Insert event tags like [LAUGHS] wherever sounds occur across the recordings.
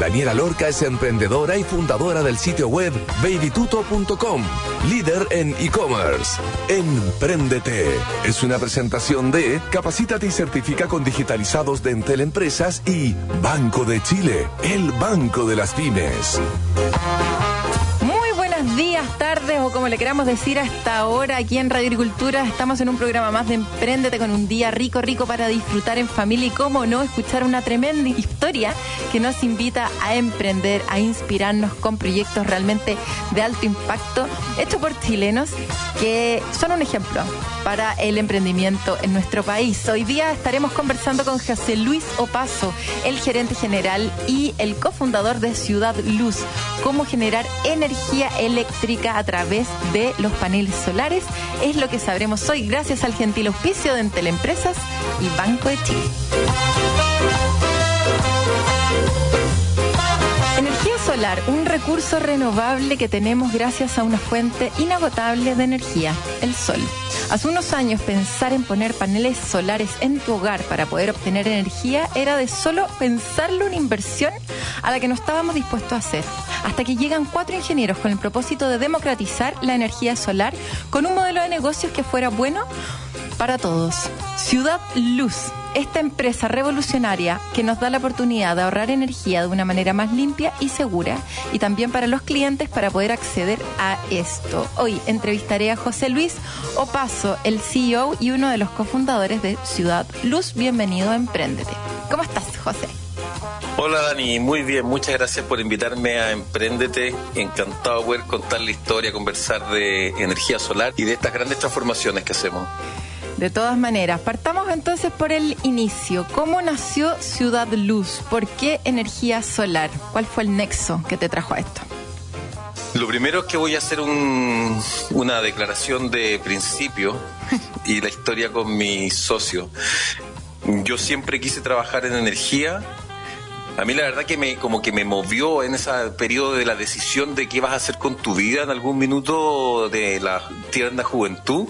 Daniela Lorca es emprendedora y fundadora del sitio web babytuto.com, líder en e-commerce. Empréndete es una presentación de Capacítate y certifica con digitalizados de Entel Empresas y Banco de Chile, el banco de las pymes como le queramos decir a esta hora aquí en Radio Agricultura. Estamos en un programa más de Emprendete con un día rico, rico para disfrutar en familia y cómo no escuchar una tremenda historia que nos invita a emprender, a inspirarnos con proyectos realmente de alto impacto hechos por chilenos que son un ejemplo para el emprendimiento en nuestro país. Hoy día estaremos conversando con José Luis Opaso, el gerente general y el cofundador de Ciudad Luz, cómo generar energía eléctrica a través de los paneles solares. Es lo que sabremos hoy gracias al gentil auspicio de Entel Empresas y Banco de Chile. Energía solar, un recurso renovable que tenemos gracias a una fuente inagotable de energía, el sol. Hace unos años pensar en poner paneles solares en tu hogar para poder obtener energía era de solo pensarlo una inversión a la que no estábamos dispuestos a hacer. Hasta que llegan cuatro ingenieros con el propósito de democratizar la energía solar con un modelo de negocios que fuera bueno para todos. Ciudad Luz esta empresa revolucionaria que nos da la oportunidad de ahorrar energía de una manera más limpia y segura y también para los clientes para poder acceder a esto. Hoy entrevistaré a José Luis Opaso, el CEO y uno de los cofundadores de Ciudad Luz. Bienvenido a Emprendete. ¿Cómo estás, José? Hola Dani, muy bien, muchas gracias por invitarme a Emprendete. Encantado de poder contar la historia, conversar de energía solar y de estas grandes transformaciones que hacemos. De todas maneras, partamos entonces por el inicio. ¿Cómo nació Ciudad Luz? ¿Por qué energía solar? ¿Cuál fue el nexo que te trajo a esto? Lo primero es que voy a hacer una declaración de principio [LAUGHS] y la historia con mi socio. Yo siempre quise trabajar en energía a mí la verdad que me como que me movió en ese periodo de la decisión de qué vas a hacer con tu vida en algún minuto de la tierna juventud.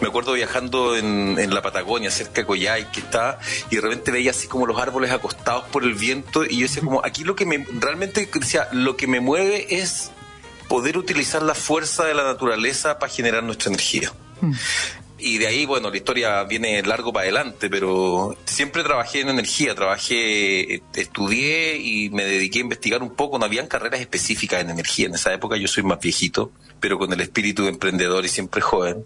Me acuerdo viajando en, en, la Patagonia, cerca de Coyhai, que está, y de repente veía así como los árboles acostados por el viento, y yo decía como, aquí lo que me, realmente decía, lo que me mueve es poder utilizar la fuerza de la naturaleza para generar nuestra energía. Y de ahí, bueno, la historia viene largo para adelante, pero siempre trabajé en energía, trabajé, estudié y me dediqué a investigar un poco. No habían carreras específicas en energía. En esa época yo soy más viejito, pero con el espíritu de emprendedor y siempre joven.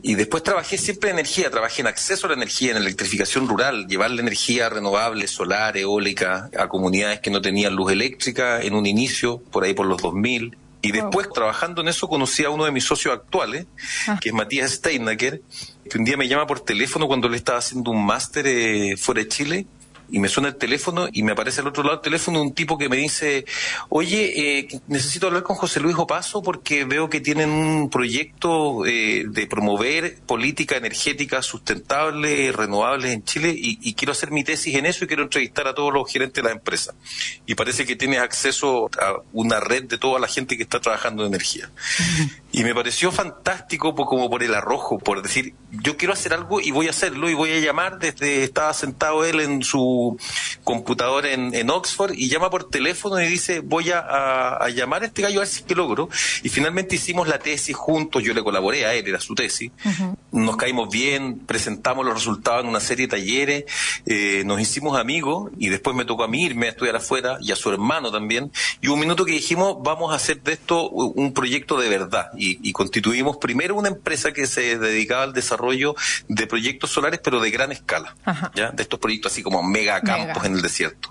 Y después trabajé siempre en energía, trabajé en acceso a la energía, en electrificación rural, llevar la energía renovable, solar, eólica, a comunidades que no tenían luz eléctrica en un inicio, por ahí por los 2000. Y después, trabajando en eso, conocí a uno de mis socios actuales, ah. que es Matías Steinaker, que un día me llama por teléfono cuando le estaba haciendo un máster eh, fuera de Chile y me suena el teléfono y me aparece al otro lado del teléfono un tipo que me dice, oye, eh, necesito hablar con José Luis Opaso porque veo que tienen un proyecto eh, de promover política energética sustentable, renovable en Chile y, quiero hacer mi tesis en eso y quiero entrevistar a todos los gerentes de la empresa. Y parece que tienes acceso a una red de toda la gente que está trabajando en energía. Y me pareció fantástico como por el arrojo, por decir, yo quiero hacer algo y voy a hacerlo y voy a llamar desde, estaba sentado él en su computador en, en Oxford y llama por teléfono y dice, voy a, llamar a este gallo a ver si que logro. Y finalmente hicimos la tesis juntos, yo le colaboré a él, era su tesis. Nos caímos bien, presentamos los resultados en una serie de talleres, eh, nos hicimos amigos y después me tocó a mí irme a estudiar afuera y a su hermano también. Y un minuto que dijimos, vamos a hacer de esto un proyecto de verdad y, constituimos primero una empresa que se dedicaba al desarrollo de proyectos solares, pero de gran escala, ¿ya? De estos proyectos así como mega campos en el desierto.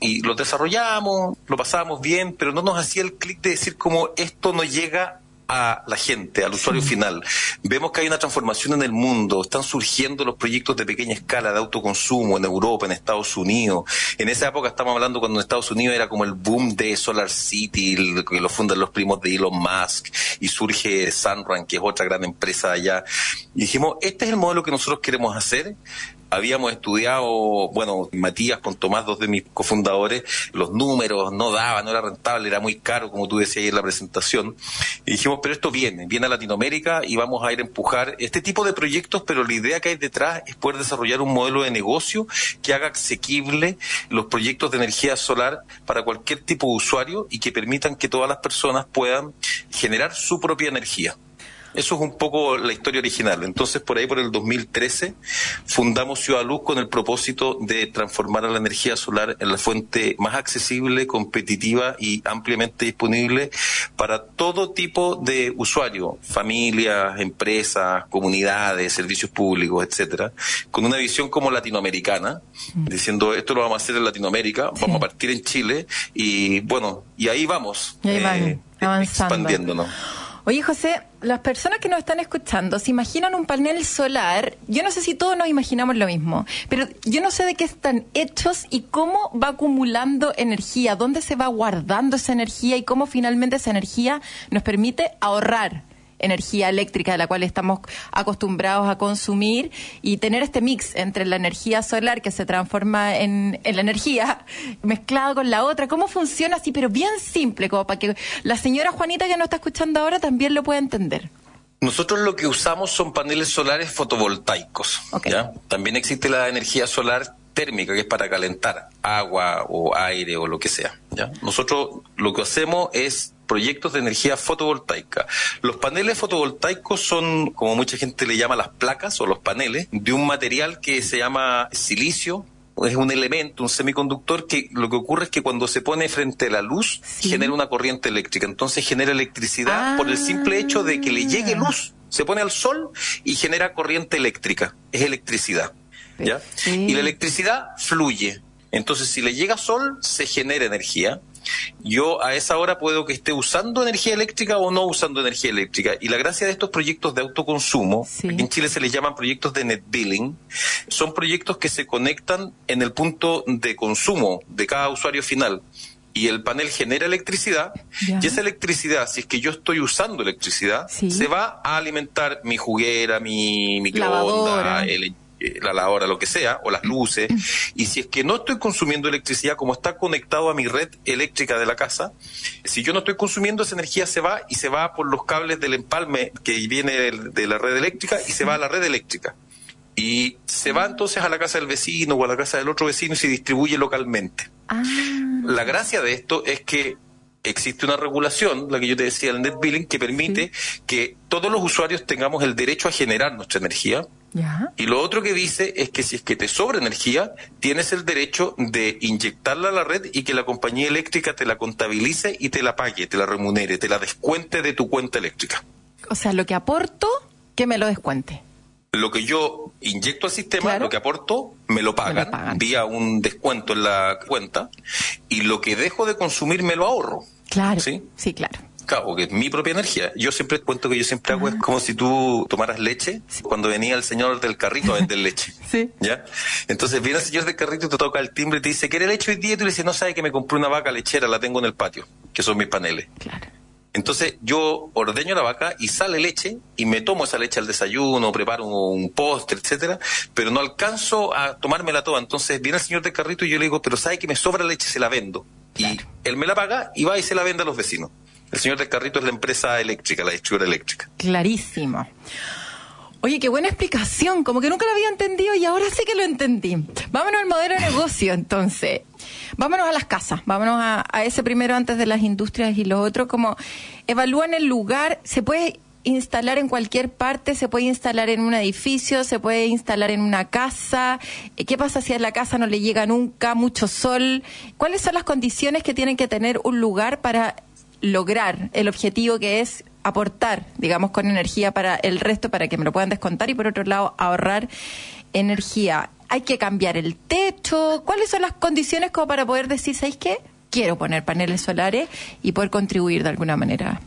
Y lo desarrollamos, lo pasamos bien, pero no nos hacía el clic de decir como esto no llega a la gente, al usuario final. Vemos que hay una transformación en el mundo, están surgiendo los proyectos de pequeña escala de autoconsumo en Europa, en Estados Unidos. En esa época estamos hablando cuando en Estados Unidos era como el boom de Solar City, que lo fundan los primos de Elon Musk, y surge Sunrun, que es otra gran empresa allá. Y dijimos, este es el modelo que nosotros queremos hacer, habíamos estudiado, bueno, Matías con Tomás, dos de mis cofundadores, los números no daban, no era rentable, era muy caro, como tú decías ahí en la presentación. Y dijimos, pero esto viene, viene a Latinoamérica y vamos a ir a empujar este tipo de proyectos, pero la idea que hay detrás es poder desarrollar un modelo de negocio que haga asequible los proyectos de energía solar para cualquier tipo de usuario y que permitan que todas las personas puedan generar su propia energía. Eso es un poco la historia original. Entonces, por ahí, por el 2013, fundamos Ciudad Luz con el propósito de transformar a la energía solar en la fuente más accesible, competitiva y ampliamente disponible para todo tipo de usuarios, familias, empresas, comunidades, servicios públicos, etcétera, con una visión como latinoamericana, mm. diciendo esto lo vamos a hacer en Latinoamérica, vamos a partir en Chile y bueno, y ahí vamos. Y ahí eh, expandiéndonos. Oye, José, las personas que nos están escuchando se imaginan un panel solar. Yo no sé si todos nos imaginamos lo mismo, pero yo no sé de qué están hechos y cómo va acumulando energía, dónde se va guardando esa energía y cómo finalmente esa energía nos permite ahorrar energía eléctrica de la cual estamos acostumbrados a consumir y tener este mix entre la energía solar que se transforma en, la energía [LAUGHS] mezclada con la otra. ¿Cómo funciona así? Pero bien simple, como para que la señora Juanita que nos está escuchando ahora también lo pueda entender. Nosotros lo que usamos son paneles solares fotovoltaicos. También existe la energía solar térmica, que es para calentar agua o aire o lo que sea. ¿ya? Nosotros lo que hacemos es proyectos de energía fotovoltaica. Los paneles fotovoltaicos son, como mucha gente le llama las placas o los paneles, de un material que se llama silicio, es un elemento, un semiconductor que lo que ocurre es que cuando se pone frente a la luz genera una corriente eléctrica, entonces genera electricidad por el simple hecho de que le llegue luz, se pone al sol y genera corriente eléctrica, es electricidad. ¿ya? Y la electricidad fluye. Entonces, si le llega sol, se genera energía yo a esa hora puedo que esté usando energía eléctrica o no usando energía eléctrica. Y la gracia de estos proyectos de autoconsumo, en Chile se les llaman proyectos de net billing, son proyectos que se conectan en el punto de consumo de cada usuario final. Y el panel genera electricidad y esa electricidad, si es que yo estoy usando electricidad, se va a alimentar mi juguera, mi microondas, el la lavadora, lo que sea, o las luces, y si es que no estoy consumiendo electricidad, como está conectado a mi red eléctrica de la casa, si yo no estoy consumiendo esa energía se va y se va por los cables del empalme que viene de la red eléctrica y se va a la red eléctrica. Y se va entonces a la casa del vecino o a la casa del otro vecino y se distribuye localmente. Ah. La gracia de esto es que existe una regulación, la que yo te decía, el net billing, que permite que todos los usuarios tengamos el derecho a generar nuestra energía, y lo otro que dice es que si es que te sobra energía, tienes el derecho de inyectarla a la red y que la compañía eléctrica te la contabilice y te la pague, te la remunere, te la descuente de tu cuenta eléctrica. O sea, lo que aporto, que me lo descuente. Lo que yo inyecto al sistema, lo que aporto, me lo, pagan, me lo pagan vía un descuento en la cuenta y lo que dejo de consumir me lo ahorro. Claro. Sí, sí claro. Claro, que es mi propia energía. Yo siempre cuento que yo siempre hago es como si tú tomaras leche cuando venía el señor del carrito a vender leche. [LAUGHS] sí. ¿Ya? Entonces viene el señor del carrito y te toca el timbre y te dice, ¿quiere leche hoy día? Y tú le dices, no sabe que me compré una vaca lechera, la tengo en el patio, que son mis paneles. Claro. Entonces yo ordeño la vaca y sale leche y me tomo esa leche al desayuno, preparo un postre, etcétera, pero no alcanzo a tomármela toda. Entonces viene el señor del carrito y yo le digo, pero sabe que me sobra leche, se la vendo. Y él me la paga y va y se la vende a los vecinos. El señor del carrito es la empresa eléctrica, la distribuidora eléctrica. Clarísimo. Oye, qué buena explicación, como que nunca lo había entendido y ahora sí que lo entendí. Vámonos al modelo de negocio, entonces. Vámonos a las casas, vámonos a, ese primero antes de las industrias y lo otro, como evalúan el lugar, se puede instalar en cualquier parte, se puede instalar en un edificio, se puede instalar en una casa. ¿Qué pasa si a la casa no le llega nunca mucho sol? ¿Cuáles son las condiciones que tienen que tener un lugar para lograr el objetivo que es aportar, digamos, con energía para el resto, para que me lo puedan descontar y por otro lado ahorrar energía. Hay que cambiar el techo. ¿Cuáles son las condiciones como para poder decir, ¿sabéis qué? Quiero poner paneles solares y poder contribuir de alguna manera.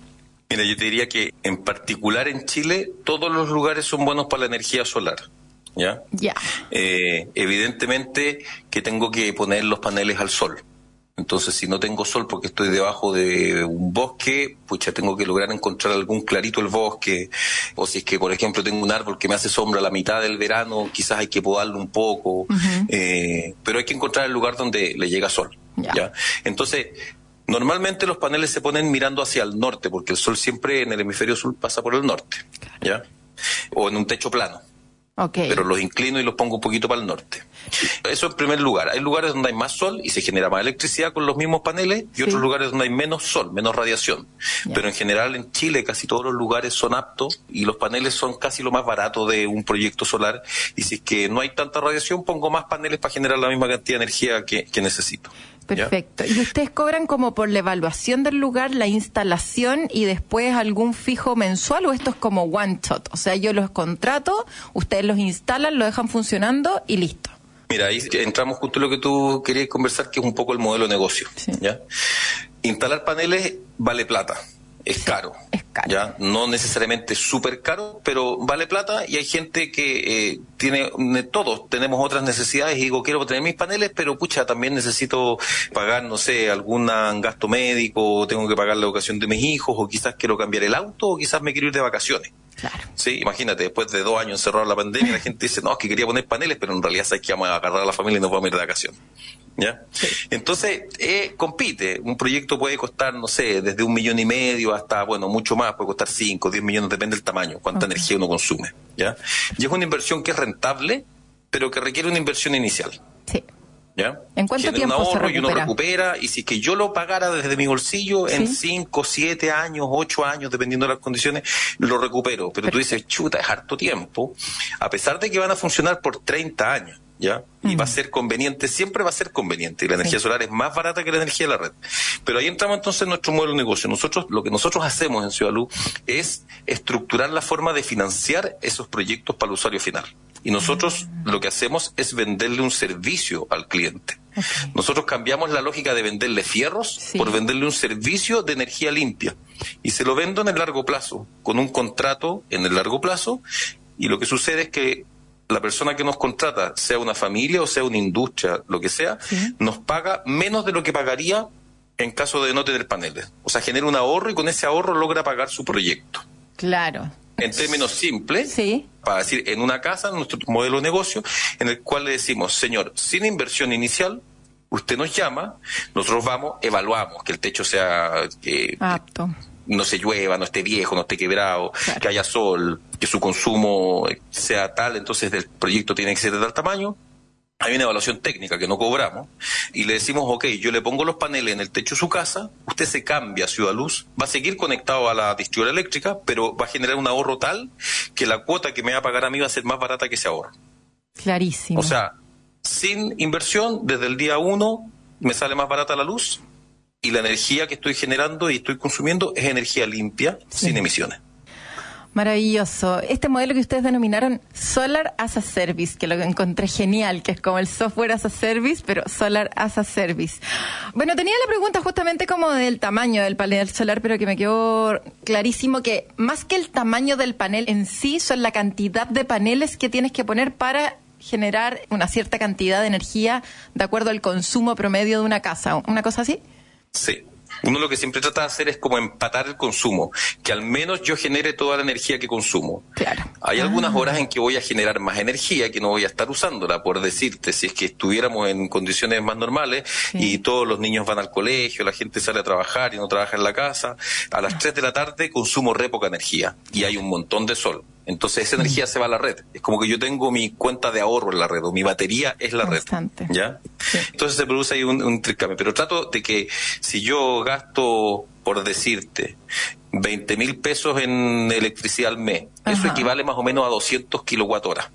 Mira, yo te diría que en particular en Chile todos los lugares son buenos para la energía solar. ¿Ya? Ya. Eh, evidentemente que tengo que poner los paneles al sol. Entonces, si no tengo sol porque estoy debajo de un bosque, pucha, tengo que lograr encontrar algún clarito el bosque. O si es que, por ejemplo, tengo un árbol que me hace sombra a la mitad del verano, quizás hay que podarlo un poco. eh, pero hay que encontrar el lugar donde le llega sol. Ya. ¿ya? Entonces, normalmente los paneles se ponen mirando hacia el norte, porque el sol siempre en el hemisferio sur pasa por el norte. ¿Ya? O en un techo plano Ok. pero los inclino y los pongo un poquito para el norte. Eso en primer lugar. Hay lugares donde hay más sol y se genera más electricidad con los mismos paneles y Sí. otros lugares donde hay menos sol, menos radiación. Pero en general en Chile casi todos los lugares son aptos y los paneles son casi lo más barato de un proyecto solar y si es que no hay tanta radiación pongo más paneles para generar la misma cantidad de energía que, que necesito. ¿Ya? Perfecto. ¿Y ustedes cobran como por la evaluación del lugar, la instalación y después algún fijo mensual o esto es como one shot? O sea, yo los contrato, ustedes los instalan, lo dejan funcionando y listo. Mira, ahí entramos justo en lo que tú querías conversar, que es un poco el modelo de negocio. Sí. ¿ya? Instalar paneles vale plata, es caro. es caro. ¿ya? No necesariamente súper caro, pero vale plata y hay gente que eh, tiene, ne- todos tenemos otras necesidades y digo, quiero tener mis paneles, pero pucha, también necesito pagar, no sé, algún gasto médico, tengo que pagar la educación de mis hijos, o quizás quiero cambiar el auto, o quizás me quiero ir de vacaciones. Claro. Sí, imagínate, después de dos años encerrado en la pandemia, la gente dice, no, es que quería poner paneles, pero en realidad sabes que vamos a agarrar a la familia y nos vamos a ir de vacaciones. ¿Ya? Entonces, eh, compite. Un proyecto puede costar, no sé, desde un millón y medio hasta, bueno, mucho más, puede costar cinco, diez millones, depende del tamaño, cuánta energía uno consume. ¿Ya? Y es una inversión que es rentable, pero que requiere una inversión inicial. Sí. ¿Ya? ¿En cuánto Genera tiempo un se ahorro y uno recupera? y si es que yo lo pagara desde mi bolsillo en Sí. 5, 7 años, 8 años, dependiendo de las condiciones, lo recupero. Pero tú dices, chuta, es harto tiempo, a pesar de que van a funcionar por 30 años. ¿Ya? Y va a ser conveniente, siempre va a ser conveniente. Y la energía Sí. solar es más barata que la energía de la red. Pero ahí entramos entonces en nuestro modelo de negocio. Nosotros, lo que nosotros hacemos en Ciudad Luz es estructurar la forma de financiar esos proyectos para el usuario final. Y nosotros lo que hacemos es venderle un servicio al cliente. Nosotros cambiamos la lógica de venderle fierros Sí. por venderle un servicio de energía limpia. Y se lo vendo en el largo plazo, con un contrato en el largo plazo. Y lo que sucede es que la persona que nos contrata, sea una familia o sea una industria, lo que sea, Sí. nos paga menos de lo que pagaría en caso de no tener paneles. O sea, genera un ahorro y con ese ahorro logra pagar su proyecto. Claro. En términos simples, Sí. para decir, en una casa, nuestro modelo de negocio, en el cual le decimos, señor, sin inversión inicial, usted nos llama, nosotros vamos, evaluamos que el techo sea, que Apto. No se llueva, no esté viejo, no esté quebrado, Claro. que haya sol, que su consumo sea tal, entonces el proyecto tiene que ser de tal tamaño. Hay una evaluación técnica que no cobramos y le decimos, ok, yo le pongo los paneles en el techo de su casa, usted se cambia a Ciudad Luz, va a seguir conectado a la distribuidora eléctrica, pero va a generar un ahorro tal que la cuota que me va a pagar a mí va a ser más barata que ese ahorro. Clarísimo. O sea, sin inversión, desde el día uno me sale más barata la luz y la energía que estoy generando y estoy consumiendo es energía limpia, Sí. sin emisiones. Maravilloso. Este modelo que ustedes denominaron Solar as a Service, que lo encontré genial, que es como el software as a service, pero Solar as a Service. Bueno, tenía la pregunta justamente como del tamaño del panel solar, pero que me quedó clarísimo que más que el tamaño del panel en sí, son la cantidad de paneles que tienes que poner para generar una cierta cantidad de energía de acuerdo al consumo promedio de una casa. ¿Una cosa así? Sí. Uno lo que siempre trata de hacer es como empatar el consumo, que al menos yo genere toda la energía que consumo. Claro. Hay algunas horas en que voy a generar más energía que no voy a estar usándola, por decirte, si es que estuviéramos en condiciones más normales Sí. y todos los niños van al colegio, la gente sale a trabajar y no trabaja en la casa, a las 3 de la tarde consumo re poca energía y hay un montón de sol. Entonces esa energía se va a la red. Es como que yo tengo mi cuenta de ahorro en la red o mi batería es la Constante. red. ¿Ya? Sí. Entonces se produce ahí un, un intercambio. Pero trato de que si yo gasto, por decirte, 20 mil pesos en electricidad al mes, eso equivale más o menos a 200 kilowatt hora.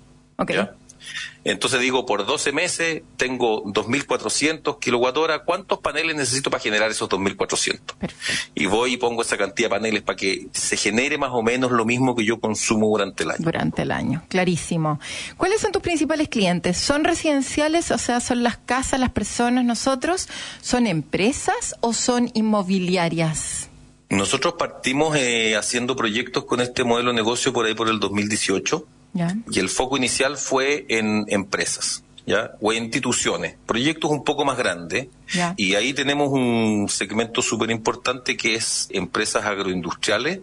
Entonces digo, por 12 meses tengo 2.400 kilowatt hora. ¿Cuántos paneles necesito para generar esos 2.400? Perfecto. Y voy y pongo esa cantidad de paneles para que se genere más o menos lo mismo que yo consumo durante el año. Durante el año, clarísimo. ¿Cuáles son tus principales clientes? ¿Son residenciales, o sea, son las casas, las personas, nosotros? ¿Son empresas o son inmobiliarias? Nosotros partimos eh, haciendo proyectos con este modelo de negocio por ahí por el 2018 ¿Ya? y el foco inicial fue en empresas. ¿ya? o instituciones, proyectos un poco más grandes. Y ahí tenemos un segmento súper importante que es empresas agroindustriales,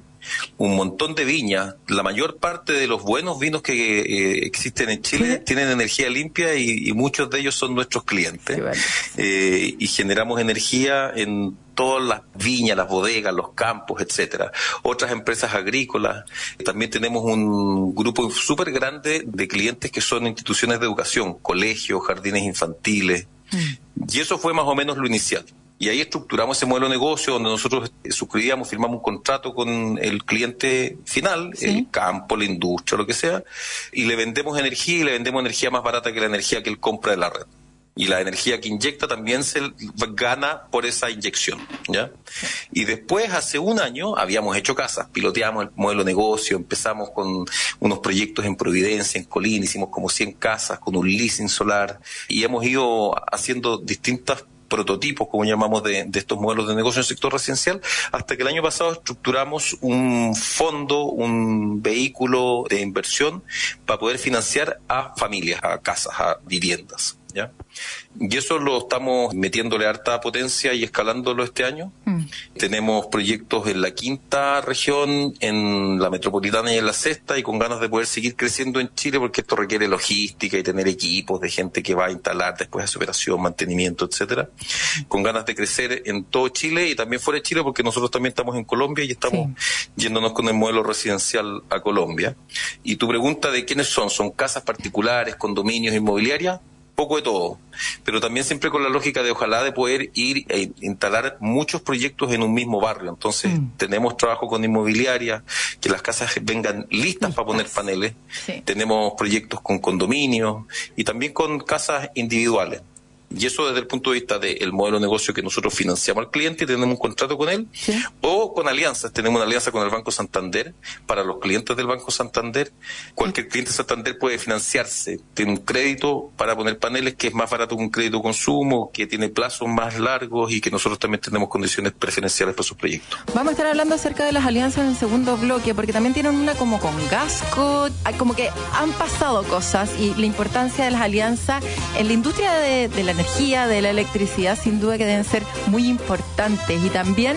un montón de viñas. La mayor parte de los buenos vinos que eh, existen en Chile tienen energía limpia y, muchos de ellos son nuestros clientes. Eh, y generamos energía en todas las viñas, las bodegas, los campos, etcétera. Otras empresas agrícolas. También tenemos un grupo súper grande de clientes que son instituciones de educación, colegios, jardines infantiles. Mm. Y eso fue más o menos lo inicial. Y ahí estructuramos ese modelo de negocio donde nosotros suscribíamos, firmamos un contrato con el cliente final, el campo, la industria, lo que sea, y le vendemos energía y le vendemos energía más barata que la energía que él compra de la red y la energía que inyecta también se gana por esa inyección, ¿ya? Y después, hace un año, habíamos hecho casas, piloteamos el modelo de negocio, empezamos con unos proyectos en Providencia, en Colina, hicimos como 100 casas con un leasing solar y hemos ido haciendo distintas prototipos, como llamamos, de, de, estos modelos de negocio en el sector residencial, hasta que el año pasado estructuramos un fondo, un vehículo de inversión para poder financiar a familias, a casas, a viviendas. ¿Ya? Y eso lo estamos metiéndole harta potencia y escalándolo este año. Mm. Tenemos proyectos en la quinta región, en la metropolitana y en la sexta, y con ganas de poder seguir creciendo en Chile, porque esto requiere logística y tener equipos de gente que va a instalar después de su operación, mantenimiento, etcétera. Con ganas de crecer en todo Chile y también fuera de Chile, porque nosotros también estamos en Colombia y estamos yéndonos con el modelo residencial a Colombia. Y tu pregunta de quiénes son, ¿son casas particulares, condominios, inmobiliarias? Poco de todo, pero también siempre con la lógica de ojalá de poder ir e instalar muchos proyectos en un mismo barrio. Entonces, mm. tenemos trabajo con inmobiliaria, que las casas vengan listas para poner paneles. Tenemos proyectos con condominios y también con casas individuales. Y eso desde el punto de vista del modelo de negocio que nosotros financiamos al cliente y tenemos un contrato con él, o con alianzas. Tenemos una alianza con el Banco Santander para los clientes del Banco Santander. Cualquier cliente de Santander puede financiarse, tiene un crédito para poner paneles que es más barato que un crédito consumo, que tiene plazos más largos y que nosotros también tenemos condiciones preferenciales para sus proyectos. Vamos a estar hablando acerca de las alianzas en el segundo bloque, porque también tienen una como con Gasco, como que han pasado cosas y la importancia de las alianzas en la industria de, de la energía, de la electricidad, sin duda que deben ser muy importantes y también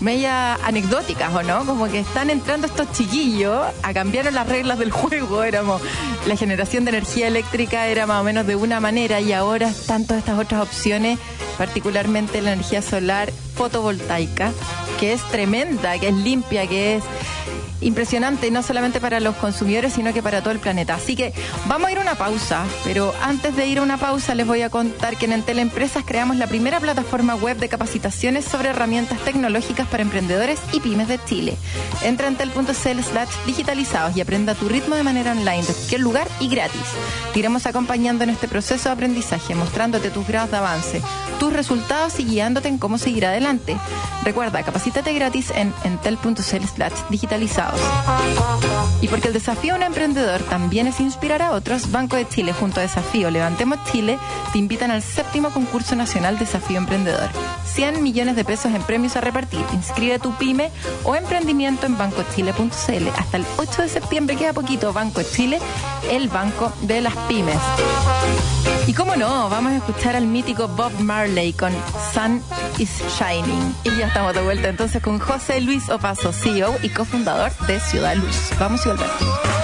media anecdóticas, ¿o no? Como que están entrando estos chiquillos a cambiar las reglas del juego. Éramos, la generación de energía eléctrica era más o menos de una manera y ahora están estas otras opciones, particularmente la energía solar fotovoltaica, que es tremenda, que es limpia, que es impresionante, no solamente para los consumidores, sino que para todo el planeta. Así que vamos a ir a una pausa, pero antes de ir a una pausa les voy a contar que en Entel Empresas creamos la primera plataforma web de capacitaciones sobre herramientas tecnológicas para emprendedores y pymes de Chile. Entra en entel.cl slash digitalizados y aprenda a tu ritmo de manera online, de cualquier lugar y gratis. Te iremos acompañando en este proceso de aprendizaje, mostrándote tus grados de avance, tus resultados y guiándote en cómo seguir adelante. Recuerda, capacítate gratis en entel.cl slash digitalizados. Y porque el desafío de un emprendedor también es inspirar a otros, Banco de Chile junto a Desafío Levantemos Chile te invitan al séptimo concurso nacional Desafío Emprendedor. 100 millones de pesos en premios a repartir. Inscribe tu pyme o emprendimiento en bancochile.cl. Hasta el 8 de septiembre queda poquito. Banco de Chile, el banco de las pymes. Y cómo no, vamos a escuchar al mítico Bob Marley con Sun is Shining. Y ya estamos de vuelta entonces con José Luis Opaso, CEO y cofundador de Ciudad Luz. Vamos y volvemos.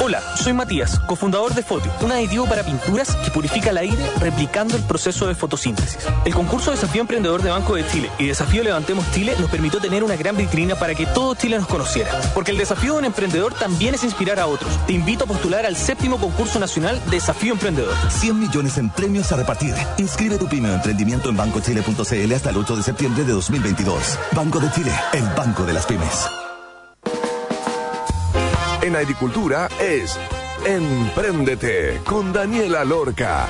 Hola, soy Matías, cofundador de Fotio, un aditivo para pinturas que purifica el aire replicando el proceso de fotosíntesis. El concurso Desafío Emprendedor de Banco de Chile y Desafío Levantemos Chile nos permitió tener una gran vitrina para que todo Chile nos conociera. Porque el desafío de un emprendedor también es inspirar a otros. Te invito a postular al séptimo concurso nacional Desafío Emprendedor. 100 millones en premios a repartir. Inscribe tu pyme emprendimiento en bancochile.cl hasta el 8 de septiembre de 2022. Banco de Chile, el banco de las pymes en agricultura es Emprendete con Daniela Lorca.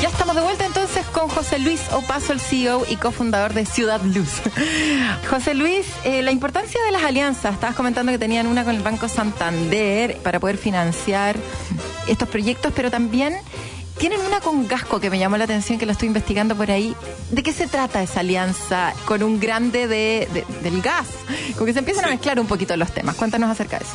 Ya estamos de vuelta entonces con José Luis Opaso, el CEO y cofundador de Ciudad Luz. [LAUGHS] José Luis, eh, la importancia de las alianzas. Estabas comentando que tenían una con el Banco Santander para poder financiar estos proyectos, pero también tienen una con Gasco que me llamó la atención, que lo estoy investigando por ahí. ¿De qué se trata esa alianza con un grande de, del gas? Como que se empiezan a mezclar un poquito los temas. Cuéntanos acerca de eso.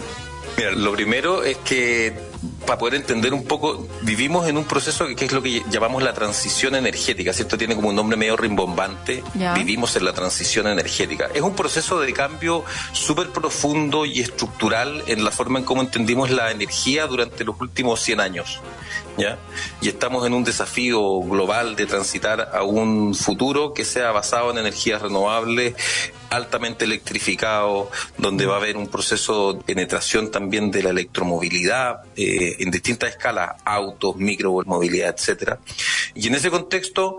Mira, lo primero es que para poder entender un poco, vivimos en un proceso que, es lo que llamamos la transición energética, ¿cierto? Tiene como un nombre medio rimbombante. Vivimos en la transición energética. Es un proceso de cambio súper profundo y estructural en la forma en cómo entendimos la energía durante los últimos 100 años. ¿Ya? Y estamos en un desafío global de transitar a un futuro que sea basado en energías renovables, altamente electrificado, donde va a haber un proceso de penetración también de la electromovilidad eh, en distintas escalas, autos, micromovilidad, etcétera. Y en ese contexto,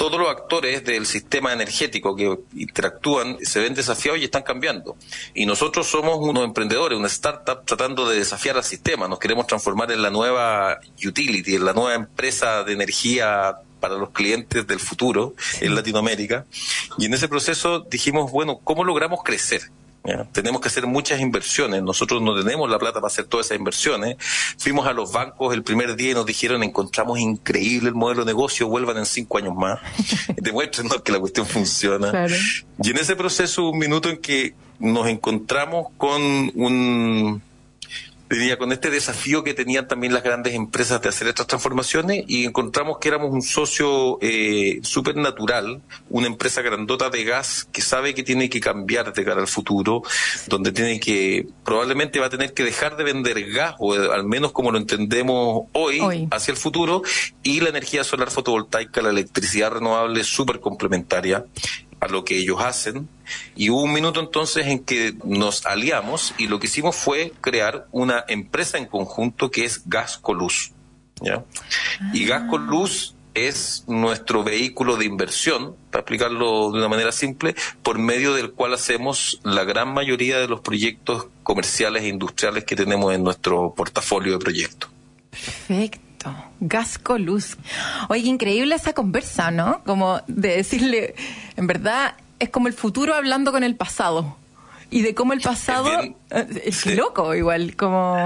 todos los actores del sistema energético que interactúan se ven desafiados y están cambiando. Y nosotros somos unos emprendedores, una startup tratando de desafiar al sistema. Nos queremos transformar en la nueva utility, en la nueva empresa de energía para los clientes del futuro en Latinoamérica. Y en ese proceso dijimos, bueno, ¿cómo logramos crecer? Tenemos que hacer muchas inversiones. Nosotros no tenemos la plata para hacer todas esas inversiones. Fuimos a los bancos el primer día y nos dijeron, encontramos increíble el modelo de negocio, vuelvan en cinco años más. [LAUGHS] Demuéstrenos que la cuestión funciona. Y en ese proceso, un minuto en que nos encontramos con un diría, con este desafío que tenían también las grandes empresas de hacer estas transformaciones y encontramos que éramos un socio eh, súper natural, una empresa grandota de gas que sabe que tiene que cambiar de cara al futuro, donde tiene que, probablemente va a tener que dejar de vender gas, o al menos como lo entendemos hoy, hoy. hacia el futuro, y la energía solar fotovoltaica, la electricidad renovable súper complementaria a lo que ellos hacen. Y hubo un minuto entonces en que nos aliamos y lo que hicimos fue crear una empresa en conjunto que es Gascoluz. ¿ya? Y Gascoluz es nuestro vehículo de inversión, para explicarlo de una manera simple, por medio del cual hacemos la gran mayoría de los proyectos comerciales e industriales que tenemos en nuestro portafolio de proyectos. Perfecto. Gasco Luz. Oye, increíble esa conversa, ¿no? Como de decirle, en verdad, es como el futuro hablando con el pasado. Y de cómo el pasado. Es, eh, loco, igual, como.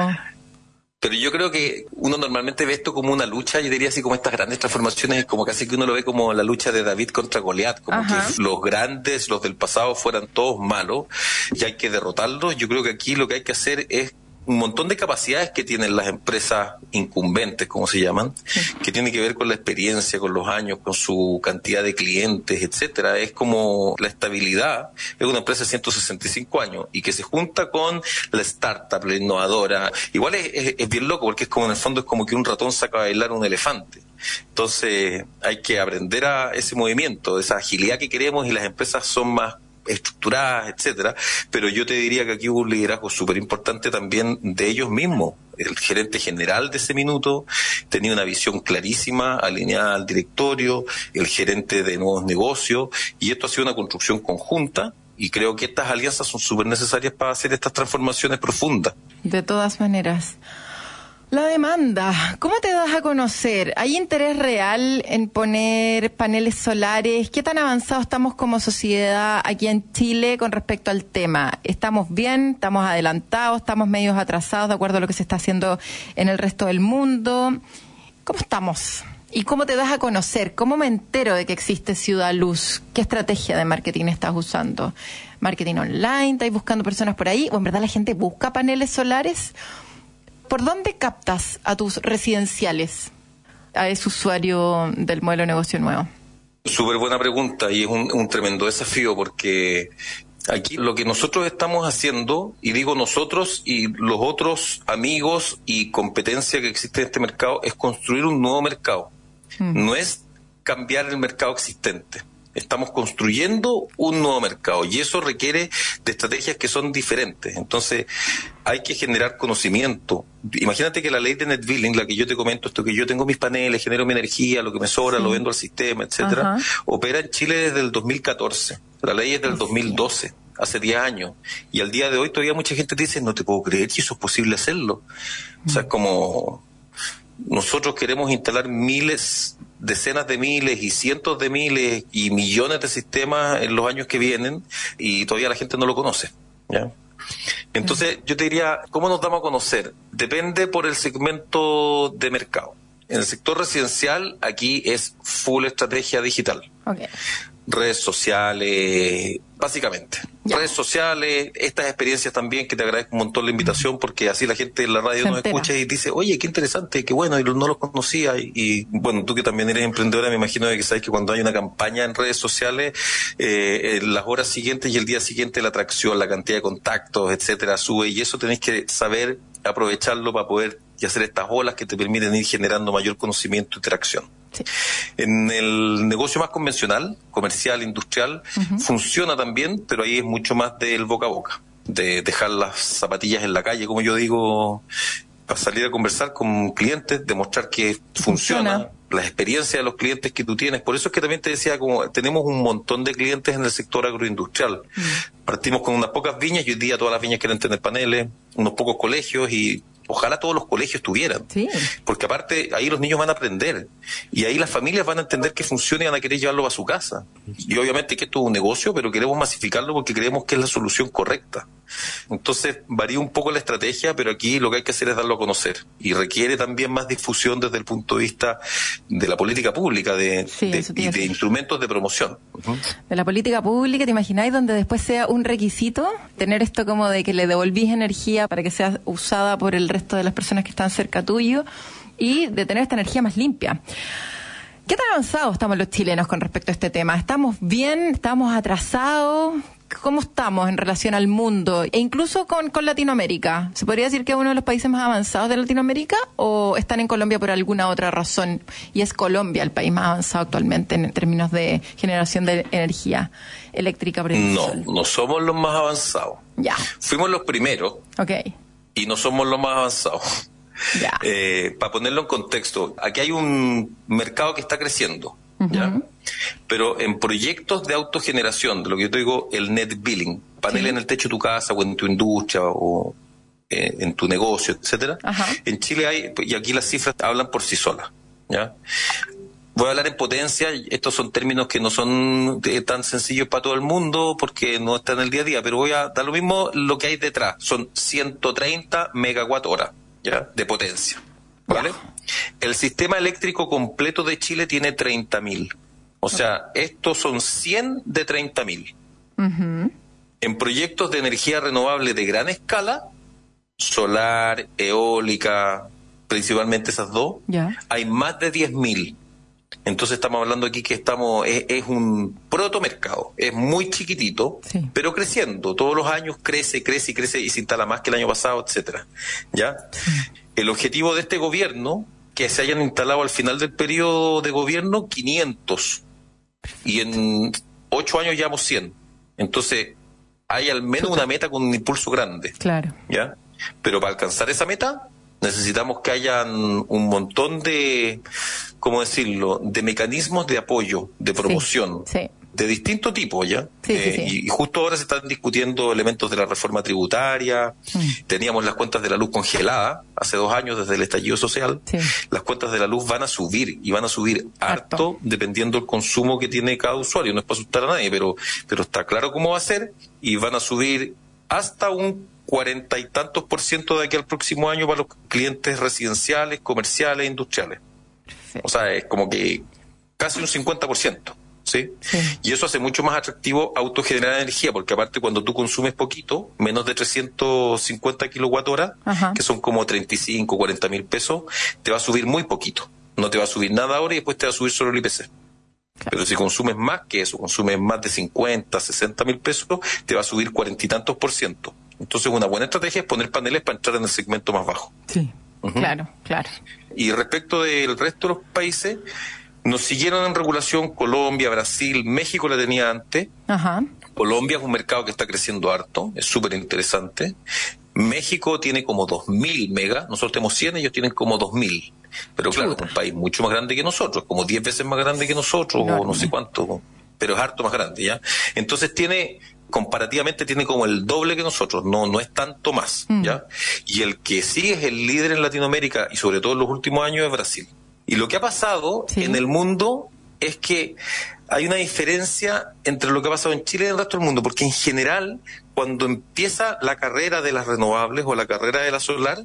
Pero yo creo que uno normalmente ve esto como una lucha, yo diría así como estas grandes transformaciones, como casi que uno lo ve como la lucha de David contra Goliat, como que los grandes, los del pasado fueran todos malos y hay que derrotarlos. Yo creo que aquí lo que hay que hacer es un montón de capacidades que tienen las empresas incumbentes, como se llaman, que tiene que ver con la experiencia, con los años, con su cantidad de clientes, etcétera. Es como la estabilidad, es una empresa de 165 años y que se junta con la startup, la innovadora. Igual es, es bien loco porque es como en el fondo es como que un ratón saca a bailar un elefante. Entonces hay que aprender a ese movimiento, esa agilidad que queremos y las empresas son más estructuradas, etcétera, pero yo te diría que aquí hubo un liderazgo súper importante también de ellos mismos. El gerente general de ese minuto tenía una visión clarísima, alineada al directorio, el gerente de nuevos negocios, y esto ha sido una construcción conjunta, y creo que estas alianzas son súper necesarias para hacer estas transformaciones profundas. De todas maneras. La demanda, ¿cómo te das a conocer? ¿Hay interés real en poner paneles solares? ¿Qué tan avanzados estamos como sociedad aquí en Chile con respecto al tema? ¿Estamos bien? ¿Estamos adelantados? ¿Estamos medios atrasados de acuerdo a lo que se está haciendo en el resto del mundo? ¿Cómo estamos? ¿Y cómo te das a conocer? ¿Cómo me entero de que existe Ciudad Luz? ¿Qué estrategia de marketing estás usando? ¿Marketing online? ¿Estás buscando personas por ahí? ¿O en verdad la gente busca paneles solares? ¿Por dónde captas a tus residenciales, a ese usuario del modelo de negocio nuevo? Súper buena pregunta y es un, un tremendo desafío porque Aquí lo que nosotros estamos haciendo, y digo nosotros y los otros amigos y competencia que existe en este mercado, es construir un nuevo mercado. No es cambiar el mercado existente. Estamos construyendo un nuevo mercado y eso requiere de estrategias que son diferentes. Entonces, hay que generar conocimiento. Imagínate que la ley de net billing, la que yo te comento, esto que yo tengo mis paneles, genero mi energía, lo que me sobra, lo vendo al sistema, etcétera, opera en Chile desde el 2014. La ley es del 2012 hace 10 años. Y al día de hoy todavía mucha gente dice, no te puedo creer que eso es posible hacerlo. O sea, como nosotros queremos instalar miles, decenas de miles y cientos de miles y millones de sistemas en los años que vienen y todavía la gente no lo conoce. ¿ya? Entonces, yo te diría, ¿cómo nos damos a conocer? Depende por el segmento de mercado. En el sector residencial, aquí es full estrategia digital. Redes sociales, básicamente. Redes sociales, estas experiencias también, que te agradezco un montón la invitación, porque así la gente en la radio nos escucha y dice, oye, qué interesante, qué bueno, y no los conocía. Y, bueno, tú que también eres emprendedora, me imagino que sabes que cuando hay una campaña en redes sociales, eh, las horas siguientes y el día siguiente la atracción, la cantidad de contactos, etcétera, sube, y eso tenéis que saber aprovecharlo para poder y hacer estas olas que te permiten ir generando mayor conocimiento e En el negocio más convencional, comercial, industrial, funciona también, pero ahí es mucho más del boca a boca, de dejar las zapatillas en la calle, como yo digo, para salir a conversar con clientes, demostrar que funciona, la experiencia de los clientes que tú tienes. Por eso es que también te decía, como tenemos un montón de clientes en el sector agroindustrial. Partimos con unas pocas viñas y hoy día todas las viñas quieren tener paneles, unos pocos colegios y ojalá todos los colegios tuvieran. Porque aparte ahí los niños van a aprender y ahí las familias van a entender que funciona y van a querer llevarlo a su casa. Y obviamente que esto es un negocio, pero queremos masificarlo porque creemos que es la solución correcta. Entonces varía un poco la estrategia, pero aquí lo que hay que hacer es darlo a conocer y requiere también más difusión desde el punto de vista de la política pública de, y de instrumentos de promoción. De la política pública, ¿te imagináis donde después sea un requisito tener esto como de que le devolvís energía para que sea usada por el resto de las personas que están cerca tuyo y de tener esta energía más limpia? ¿Qué tan avanzados estamos los chilenos con respecto a este tema? ¿Estamos bien? ¿Estamos atrasados? ¿Cómo estamos en relación al mundo? E incluso con, con Latinoamérica. ¿Se podría decir que es uno de los países más avanzados de Latinoamérica o están en Colombia por alguna otra razón? Y es Colombia el país más avanzado actualmente en términos de generación de energía eléctrica. No, no somos los más avanzados. Ya. Fuimos los primeros. Ok. Y no somos los más avanzados. Ya. Eh, para ponerlo en contexto, aquí hay un mercado que está creciendo. ¿ya? Pero en proyectos de autogeneración, de lo que yo te digo, el net billing, panel en el techo de tu casa o en tu industria o eh, en tu negocio, etcétera. En Chile hay, y aquí las cifras hablan por sí solas. ¿ya? Voy a hablar en potencia, estos son términos que no son tan sencillos para todo el mundo porque no están en el día a día, pero voy a dar lo mismo lo que hay detrás, son 130 megawatt hora ¿ya? de potencia. ¿Vale? El sistema eléctrico completo de Chile tiene 30.000. O sea, estos son 100 de 30.000. En proyectos de energía renovable de gran escala, solar, eólica, principalmente esas dos, hay más de 10.000. Entonces estamos hablando aquí que estamos es, un protomercado, es muy chiquitito, pero creciendo. Todos los años crece, crece y crece y se instala más que el año pasado, etcétera. ¿Ya? El objetivo de este gobierno que se hayan instalado al final del periodo de gobierno 500 y en ocho años llevamos 100. Entonces, hay al menos una meta con un impulso grande. Claro. ¿Ya? Pero para alcanzar esa meta necesitamos que hayan un montón de, ¿cómo decirlo?, de mecanismos de apoyo, de promoción. Sí. De distinto tipo ya. Sí, Eh, sí. Y, y justo ahora se están discutiendo elementos de la reforma tributaria. Mm. Teníamos las cuentas de la luz congeladas hace dos años desde el estallido social. Las cuentas de la luz van a subir y van a subir Harto. harto, dependiendo del consumo que tiene cada usuario. No es para asustar a nadie, pero, pero está claro cómo va a ser y van a subir hasta un cuarenta y tantos por ciento de aquí al próximo año para los clientes residenciales, comerciales, industriales. O sea, es como que casi un 50%. ¿Sí? Sí. Y eso hace mucho más atractivo autogenerar energía, porque aparte cuando tú consumes poquito, menos de 350 kilowatt hora, Ajá. que son como 35, 40 mil pesos, te va a subir muy poquito. No te va a subir nada ahora y después te va a subir solo el IPC. Pero si consumes más que eso, consumes más de 50, 60 mil pesos, te va a subir cuarenta y tantos por ciento. Entonces una buena estrategia es poner paneles para entrar en el segmento más bajo. Sí. Claro, claro. Y respecto del resto de los países, nos siguieron en regulación Colombia, Brasil, México la tenía antes. Ajá. Colombia es un mercado que está creciendo harto, es súper interesante. México tiene como 2.000 megas, nosotros tenemos 100, ellos tienen como 2.000. Pero claro, es un país mucho más grande que nosotros, como 10 veces más grande que nosotros, o no sé cuánto, pero es harto más grande, ¿ya? Entonces tiene, comparativamente tiene como el doble que nosotros, no, no es tanto más, ¿ya? Y el que sí es el líder en Latinoamérica y sobre todo en los últimos años es Brasil. Y lo que ha pasado Sí. en el mundo es que hay una diferencia entre lo que ha pasado en Chile y en el resto del mundo, porque en general, cuando empieza la carrera de las renovables o la carrera de la solar,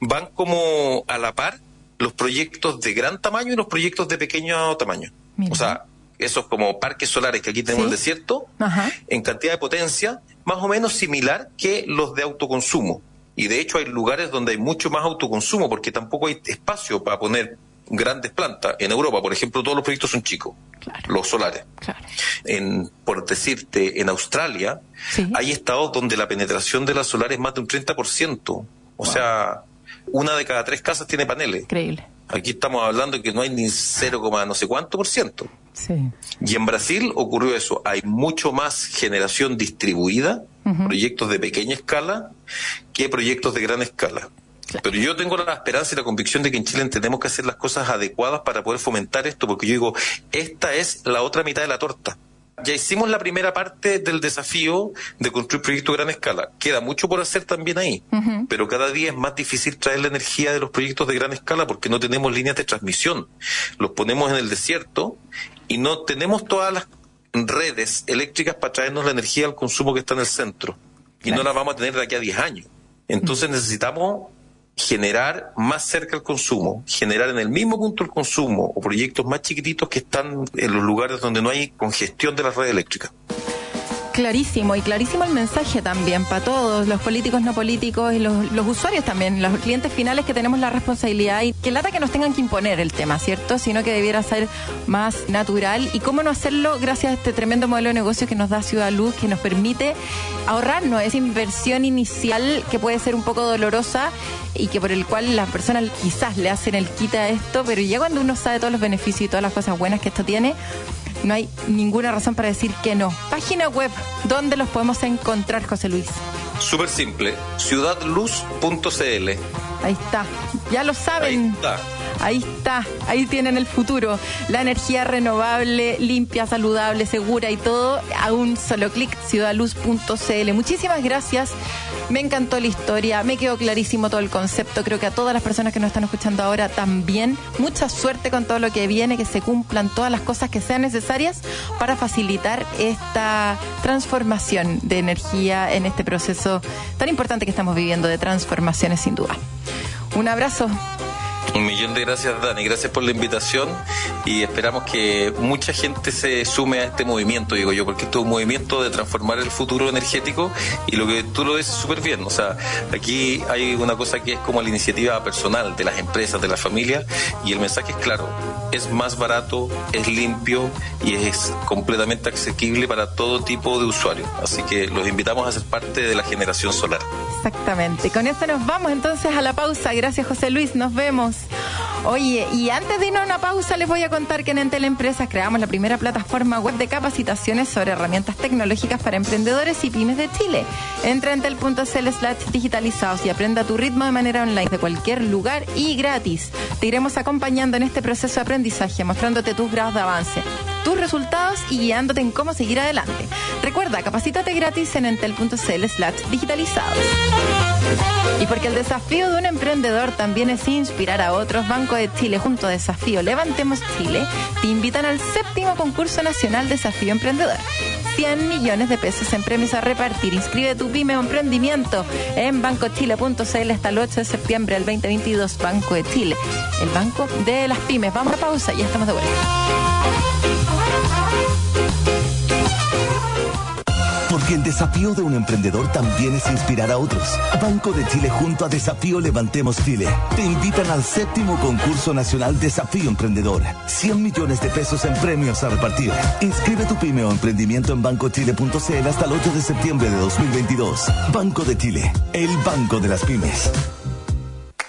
van como a la par los proyectos de gran tamaño y los proyectos de pequeño tamaño. Mira. O sea, esos como parques solares que aquí tenemos Sí. en el desierto, Ajá. en cantidad de potencia, más o menos similar que los de autoconsumo. Y de hecho hay lugares donde hay mucho más autoconsumo porque tampoco hay espacio para poner grandes plantas. En Europa, por ejemplo, todos los proyectos son chicos, Claro. los solares. Claro. En, por decirte, en Australia Sí. hay estados donde la penetración de la solar es más de un 30%. O sea, una de cada tres casas tiene paneles. Increíble. Aquí estamos hablando que no hay ni 0, no sé cuánto por ciento. Sí. Y en Brasil ocurrió eso. Hay mucho más generación distribuida, proyectos de pequeña escala, que proyectos de gran escala. Pero yo tengo la esperanza y la convicción de que en Chile tenemos que hacer las cosas adecuadas para poder fomentar esto, porque yo digo, esta es la otra mitad de la torta. Ya hicimos la primera parte del desafío de construir proyectos de gran escala. Queda mucho por hacer también ahí, pero cada día es más difícil traer la energía de los proyectos de gran escala porque no tenemos líneas de transmisión. Los ponemos en el desierto y no tenemos todas las redes eléctricas para traernos la energía al consumo que está en el centro. Y no la vamos a tener de aquí a 10 años. Entonces necesitamos generar más cerca el consumo, generar en el mismo punto el consumo o proyectos más chiquititos que están en los lugares donde no hay congestión de la red eléctrica. Clarísimo, y clarísimo el mensaje también para todos, los políticos no políticos y los, los usuarios también, los clientes finales que tenemos la responsabilidad y que lata que nos tengan que imponer el tema, ¿cierto? Sino que debiera ser más natural. ¿Y cómo no hacerlo gracias a este tremendo modelo de negocio que nos da Ciudad Luz, que nos permite ahorrarnos esa inversión inicial que puede ser un poco dolorosa y que por el cual las personas quizás le hacen el quita a esto, pero ya cuando uno sabe todos los beneficios y todas las cosas buenas que esto tiene, no hay ninguna razón para decir que no. Página web, ¿dónde los podemos encontrar, José Luis? Súper simple, ciudadluz.cl. Ahí está. Ya lo Ahí saben. está. Ahí está, ahí tienen el futuro. La energía renovable, limpia, saludable, segura y todo a un solo clic, ciudadluz.cl. Muchísimas gracias. Me encantó la historia, me quedó clarísimo todo el concepto. Creo que a todas las personas que nos están escuchando ahora también. Mucha suerte con todo lo que viene, que se cumplan todas las cosas que sean necesarias para facilitar esta transformación de energía en este proceso tan importante que estamos viviendo de transformaciones sin duda. Un abrazo. Un millón de gracias, Dani. Gracias por la invitación y esperamos que mucha gente se sume a este movimiento, digo yo, porque esto es un movimiento de transformar el futuro energético y lo que tú lo dices súper bien. O sea, aquí hay una cosa que es como la iniciativa personal de las empresas, de las familias y el mensaje es claro. Es más barato, es limpio y es completamente asequible para todo tipo de usuarios. Así que los invitamos a ser parte de la generación solar. Exactamente. Con esto nos vamos entonces a la pausa. Gracias, José Luis. Nos vemos. Oye, y antes de irnos a una pausa, les voy a contar que en Entel Empresas creamos la primera plataforma web de capacitaciones sobre herramientas tecnológicas para emprendedores y pymes de Chile. Entra en entel.cl slash digitalizados y aprenda tu ritmo de manera online de cualquier lugar y gratis. Te iremos acompañando en este proceso de aprendizaje, mostrándote tus grados de avance. Tus resultados y guiándote en cómo seguir adelante. Recuerda, capacítate gratis en entel.cl slash digitalizados. Y porque el desafío de un emprendedor también es inspirar a otros, Banco de Chile junto a Desafío Levantemos Chile te invitan al séptimo concurso nacional Desafío Emprendedor. 100 millones de pesos en premios a repartir. Inscribe tu pyme o emprendimiento en bancochile.cl hasta el 8 de septiembre del 2022. Banco de Chile, el banco de las pymes. Vamos a pausa, ya estamos de vuelta. Porque el desafío de un emprendedor también es inspirar a otros. Banco de Chile junto a Desafío Levantemos Chile te invitan al séptimo concurso nacional Desafío Emprendedor. 100 millones de pesos en premios a repartir. Inscribe tu pyme o emprendimiento en bancochile.cl hasta el 8 de septiembre de 2022. Banco de Chile, el banco de las pymes.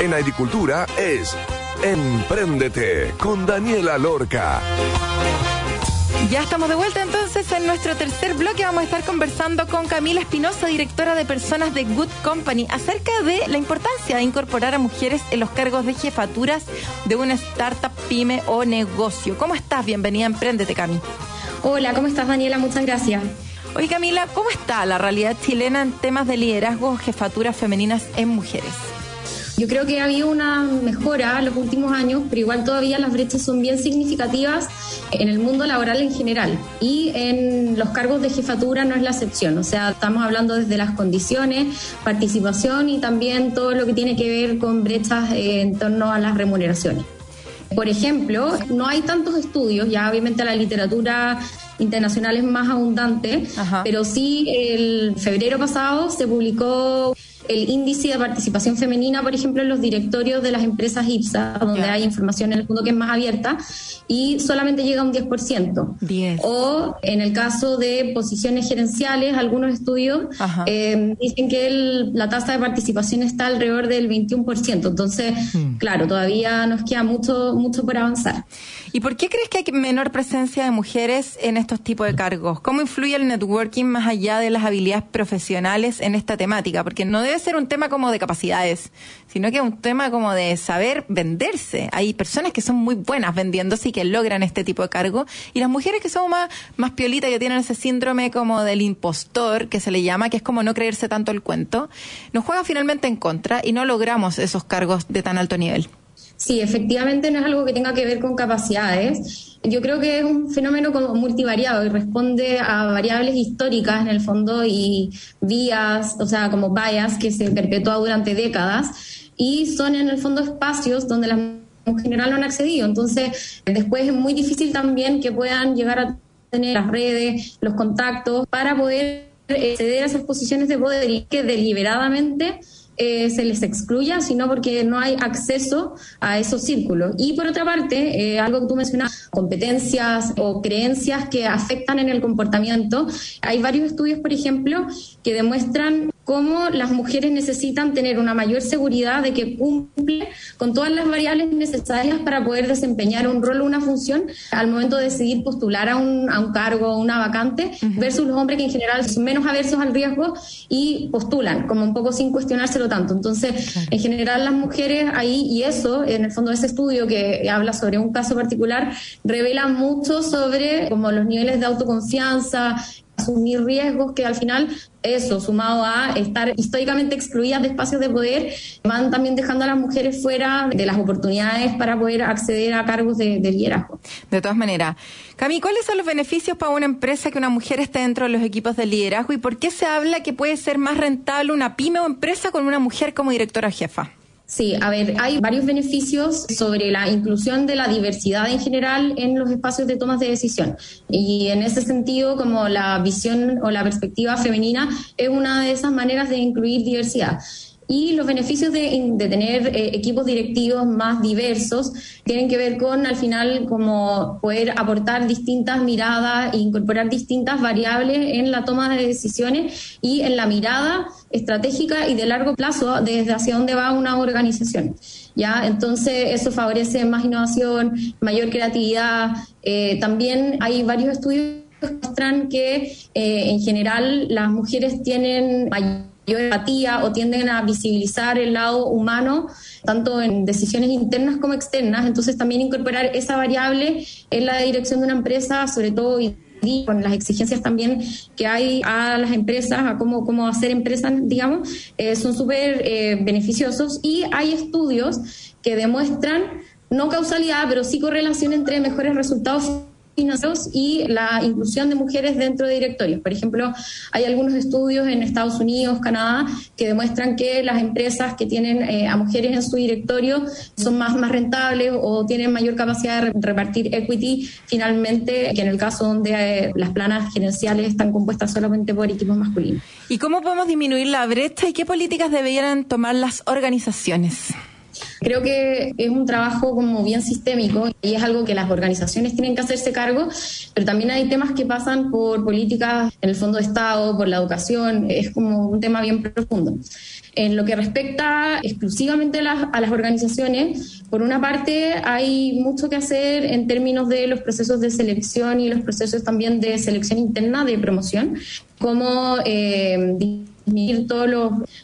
En agricultura es Empréndete con Daniela Lorca. Ya estamos de vuelta entonces en nuestro tercer bloque. Vamos a estar conversando con Camila Espinosa, directora de personas de Good Company, acerca de la importancia de incorporar a mujeres en los cargos de jefaturas de una startup, pyme o negocio. ¿Cómo estás? Bienvenida a Emprendete, Cami. Hola, ¿cómo estás, Daniela? Muchas gracias. Oye, Camila, ¿cómo está la realidad chilena en temas de liderazgo o jefaturas femeninas en mujeres? Yo creo que ha habido una mejora en los últimos años, pero igual todavía las brechas son bien significativas en el mundo laboral en general y en los cargos de jefatura no es la excepción. O sea, estamos hablando desde las condiciones, participación y también todo lo que tiene que ver con brechas eh, en torno a las remuneraciones. Por ejemplo, no hay tantos estudios, ya obviamente la literatura internacional es más abundante, Ajá. pero sí el febrero pasado se publicó el índice de participación femenina, por ejemplo, en los directorios de las empresas IPSA, donde hay información en el mundo que es más abierta, y solamente llega a un 10%. 10. O en el caso de posiciones gerenciales, algunos estudios eh, dicen que el- la tasa de participación está alrededor del 21%. Entonces, Hmm. claro, todavía nos queda mucho, mucho por avanzar. ¿Y por qué crees que hay menor presencia de mujeres en estos tipos de cargos? ¿Cómo influye el networking más allá de las habilidades profesionales en esta temática? Porque no debe ser un tema como de capacidades, sino que es un tema como de saber venderse. Hay personas que son muy buenas vendiéndose y que logran este tipo de cargo, y las mujeres que son más, más piolitas, que tienen ese síndrome como del impostor, que se le llama, que es como no creerse tanto el cuento, nos juega finalmente en contra y no logramos esos cargos de tan alto nivel. Sí, efectivamente no es algo que tenga que ver con capacidades. Yo creo que es un fenómeno como multivariado y responde a variables históricas en el fondo y vías, o sea, como bias que se perpetúa durante décadas y son en el fondo espacios donde las en general no han accedido. Entonces, después es muy difícil también que puedan llegar a tener las redes, los contactos para poder acceder a esas posiciones de poder que deliberadamente eh, se les excluya, sino porque no hay acceso a esos círculos. Y por otra parte, eh, algo que tú mencionas, competencias o creencias que afectan en el comportamiento. Hay varios estudios, por ejemplo, que demuestran cómo las mujeres necesitan tener una mayor seguridad de que cumple con todas las variables necesarias para poder desempeñar un rol o una función al momento de decidir postular a un, a un cargo o una vacante, versus los hombres que en general son menos aversos al riesgo y postulan, como un poco sin cuestionárselo tanto. Entonces, en general las mujeres ahí, y eso, en el fondo ese estudio que habla sobre un caso particular, revela mucho sobre como los niveles de autoconfianza, asumir riesgos que al final eso, sumado a estar históricamente excluidas de espacios de poder, van también dejando a las mujeres fuera de las oportunidades para poder acceder a cargos de, de liderazgo. De todas maneras. Cami, ¿cuáles son los beneficios para una empresa que una mujer esté dentro de los equipos de liderazgo y por qué se habla que puede ser más rentable una pyme o empresa con una mujer como directora jefa? Sí, a ver, hay varios beneficios sobre la inclusión de la diversidad en general en los espacios de tomas de decisión. Y en ese sentido, como la visión o la perspectiva femenina es una de esas maneras de incluir diversidad. Y los beneficios de, tener eh, equipos directivos más diversos tienen que ver con, al final, como poder aportar distintas miradas e incorporar distintas variables en la toma de decisiones y en la mirada estratégica y de largo plazo desde hacia dónde va una organización. ¿ya? Entonces, eso favorece más innovación, mayor creatividad. Eh, también hay varios estudios que muestran que, eh, en general, las mujeres tienen mayor empatía o tienden a visibilizar el lado humano, tanto en decisiones internas como externas. Entonces, también incorporar esa variable en la dirección de una empresa, sobre todo con las exigencias también que hay a las empresas, a cómo, cómo hacer empresas, digamos, eh, son súper eh, beneficiosos y hay estudios que demuestran no causalidad, pero sí correlación entre mejores resultados y la inclusión de mujeres dentro de directorios. Por ejemplo, hay algunos estudios en Estados Unidos, Canadá, que demuestran que las empresas que tienen eh, a mujeres en su directorio son más, más rentables o tienen mayor capacidad de repartir equity finalmente que en el caso donde eh, las planas gerenciales están compuestas solamente por equipos masculinos. ¿Y cómo podemos disminuir la brecha y qué políticas deberían tomar las organizaciones? Creo que es un trabajo como bien sistémico y es algo que las organizaciones tienen que hacerse cargo, pero también hay temas que pasan por políticas en el fondo de Estado, por la educación, es como un tema bien profundo. En lo que respecta exclusivamente a las, organizaciones, por una parte hay mucho que hacer en términos de los procesos de selección y los procesos también de selección interna de promoción, como eh, todos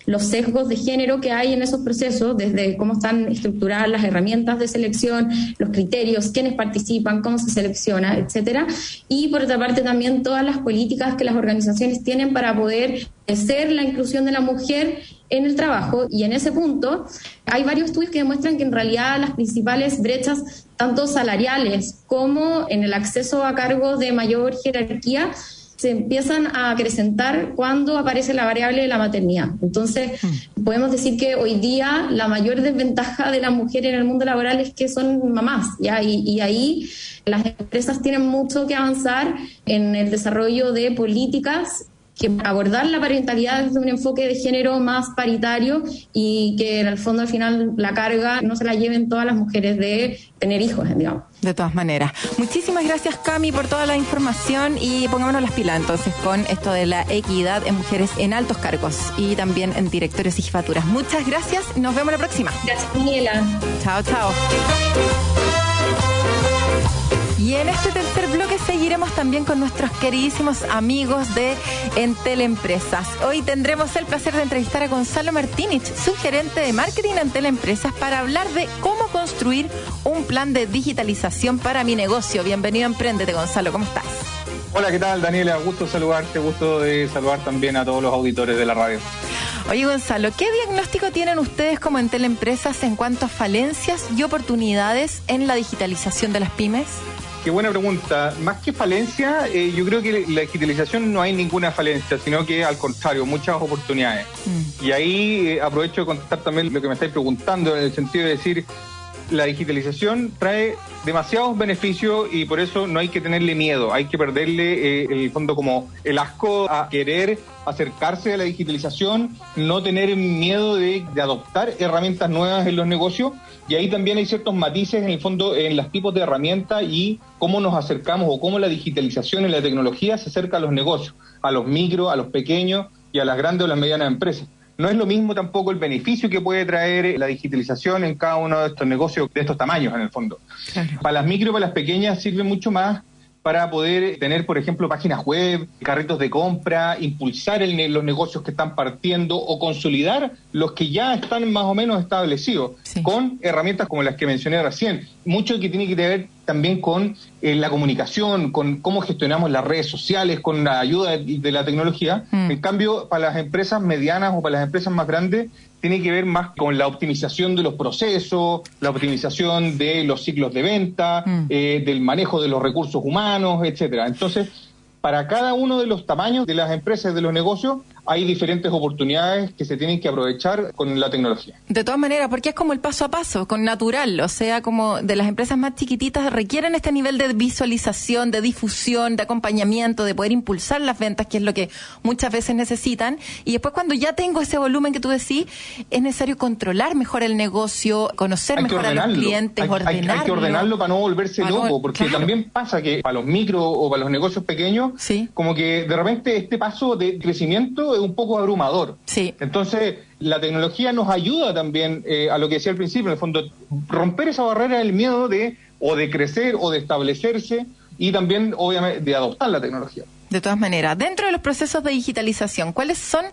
los, sesgos de género que hay en esos procesos, desde cómo están estructuradas las herramientas de selección, los criterios, quiénes participan, cómo se selecciona, etcétera. Y por otra parte también todas las políticas que las organizaciones tienen para poder hacer la inclusión de la mujer en el trabajo y en ese punto hay varios estudios que demuestran que en realidad las principales brechas, tanto salariales como en el acceso a cargos de mayor jerarquía, se empiezan a acrecentar cuando aparece la variable de la maternidad. Entonces, mm. podemos decir que hoy día la mayor desventaja de la mujer en el mundo laboral es que son mamás, ¿ya? Y, y ahí las empresas tienen mucho que avanzar en el desarrollo de políticas que abordar la parentalidad desde un enfoque de género más paritario y que en el fondo al final la carga no se la lleven todas las mujeres de tener hijos, digamos. De todas maneras. Muchísimas gracias Cami por toda la información y pongámonos las pilas entonces con esto de la equidad en mujeres en altos cargos y también en directores y jefaturas. Muchas gracias, nos vemos la próxima. Gracias, Daniela. Chao, chao. Y en este tercer bloque seguiremos también con nuestros queridísimos amigos de Entel Empresas. Hoy tendremos el placer de entrevistar a Gonzalo Martínez, su gerente de marketing en Entel Empresas, para hablar de cómo construir un plan de digitalización para mi negocio. Bienvenido a Emprendete, Gonzalo, ¿cómo estás? Hola, ¿qué tal, Daniela? Gusto saludarte, gusto de saludar también a todos los auditores de la radio. Oye, Gonzalo, ¿qué diagnóstico tienen ustedes como Entel Empresas en cuanto a falencias y oportunidades en la digitalización de las pymes? Qué buena pregunta. Más que falencia, eh, yo creo que la digitalización no hay ninguna falencia, sino que al contrario, muchas oportunidades. Mm. Y ahí eh, aprovecho de contestar también lo que me estáis preguntando, en el sentido de decir, la digitalización trae demasiados beneficios y por eso no hay que tenerle miedo, hay que perderle eh, el fondo como el asco a querer acercarse a la digitalización, no tener miedo de, adoptar herramientas nuevas en los negocios y ahí también hay ciertos matices en el fondo en los tipos de herramientas y cómo nos acercamos o cómo la digitalización y la tecnología se acerca a los negocios, a los micros, a los pequeños y a las grandes o las medianas empresas. No es lo mismo tampoco el beneficio que puede traer la digitalización en cada uno de estos negocios de estos tamaños en el fondo. Para las micro y para las pequeñas sirve mucho más para poder tener, por ejemplo, páginas web, carritos de compra, impulsar los negocios que están partiendo o consolidar los que ya están más o menos establecidos con herramientas como las que mencioné recién. Mucho que tiene que ver también con eh, la comunicación, con cómo gestionamos las redes sociales, con la ayuda de, la tecnología. Mm. En cambio, para las empresas medianas o para las empresas más grandes, tiene que ver más con la optimización de los procesos, la optimización de los ciclos de venta, mm. eh, del manejo de los recursos humanos, etcétera. Entonces, para cada uno de los tamaños de las empresas, de los negocios, hay diferentes oportunidades que se tienen que aprovechar con la tecnología. De todas maneras, porque es como el paso a paso, con natural, o sea, como de las empresas más chiquititas requieren este nivel de visualización, de difusión, de acompañamiento, de poder impulsar las ventas, que es lo que muchas veces necesitan. Y después cuando ya tengo ese volumen que tú decís, es necesario controlar mejor el negocio, conocer mejor a los clientes, hay, ordenarlo. Hay, que ordenarlo para no volverse loco, porque también pasa que para los micro o para los negocios pequeños, como que de repente este paso de crecimiento es un poco abrumador. Sí. Entonces, la tecnología nos ayuda también eh, a lo que decía al principio, en el fondo, romper esa barrera del miedo de o de crecer o de establecerse y también, obviamente, de adoptar la tecnología. De todas maneras, dentro de los procesos de digitalización, ¿cuáles son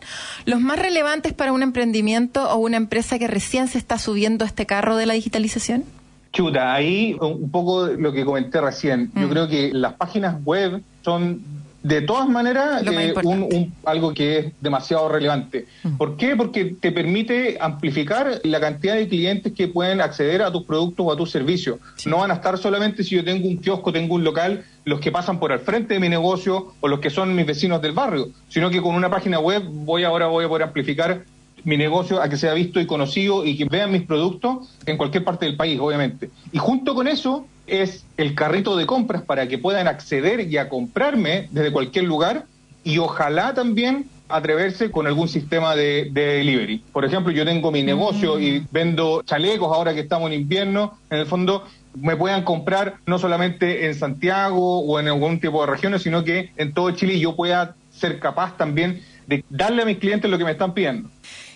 los más relevantes para un emprendimiento o una empresa que recién se está subiendo a este carro de la digitalización? Chuta, ahí un poco lo que comenté recién. Yo mm. creo que las páginas web son de todas maneras, eh, un, algo que es demasiado relevante. Mm. ¿Por qué? Porque te permite amplificar la cantidad de clientes que pueden acceder a tus productos o a tus servicios. No van a estar solamente si yo tengo un kiosco, tengo un local, los que pasan por al frente de mi negocio o los que son mis vecinos del barrio, sino que con una página web voy ahora voy a poder amplificar mi negocio a que sea visto y conocido y que vean mis productos en cualquier parte del país, obviamente. Y junto con eso es el carrito de compras para que puedan acceder y a comprarme desde cualquier lugar y ojalá también atreverse con algún sistema de, delivery. Por ejemplo, yo tengo mi negocio y mm. vendo chalecos ahora que estamos en invierno, en el fondo me puedan comprar no solamente en Santiago o en algún tipo de regiones, sino que en todo Chile yo pueda ser capaz también de darle a mis clientes lo que me están pidiendo.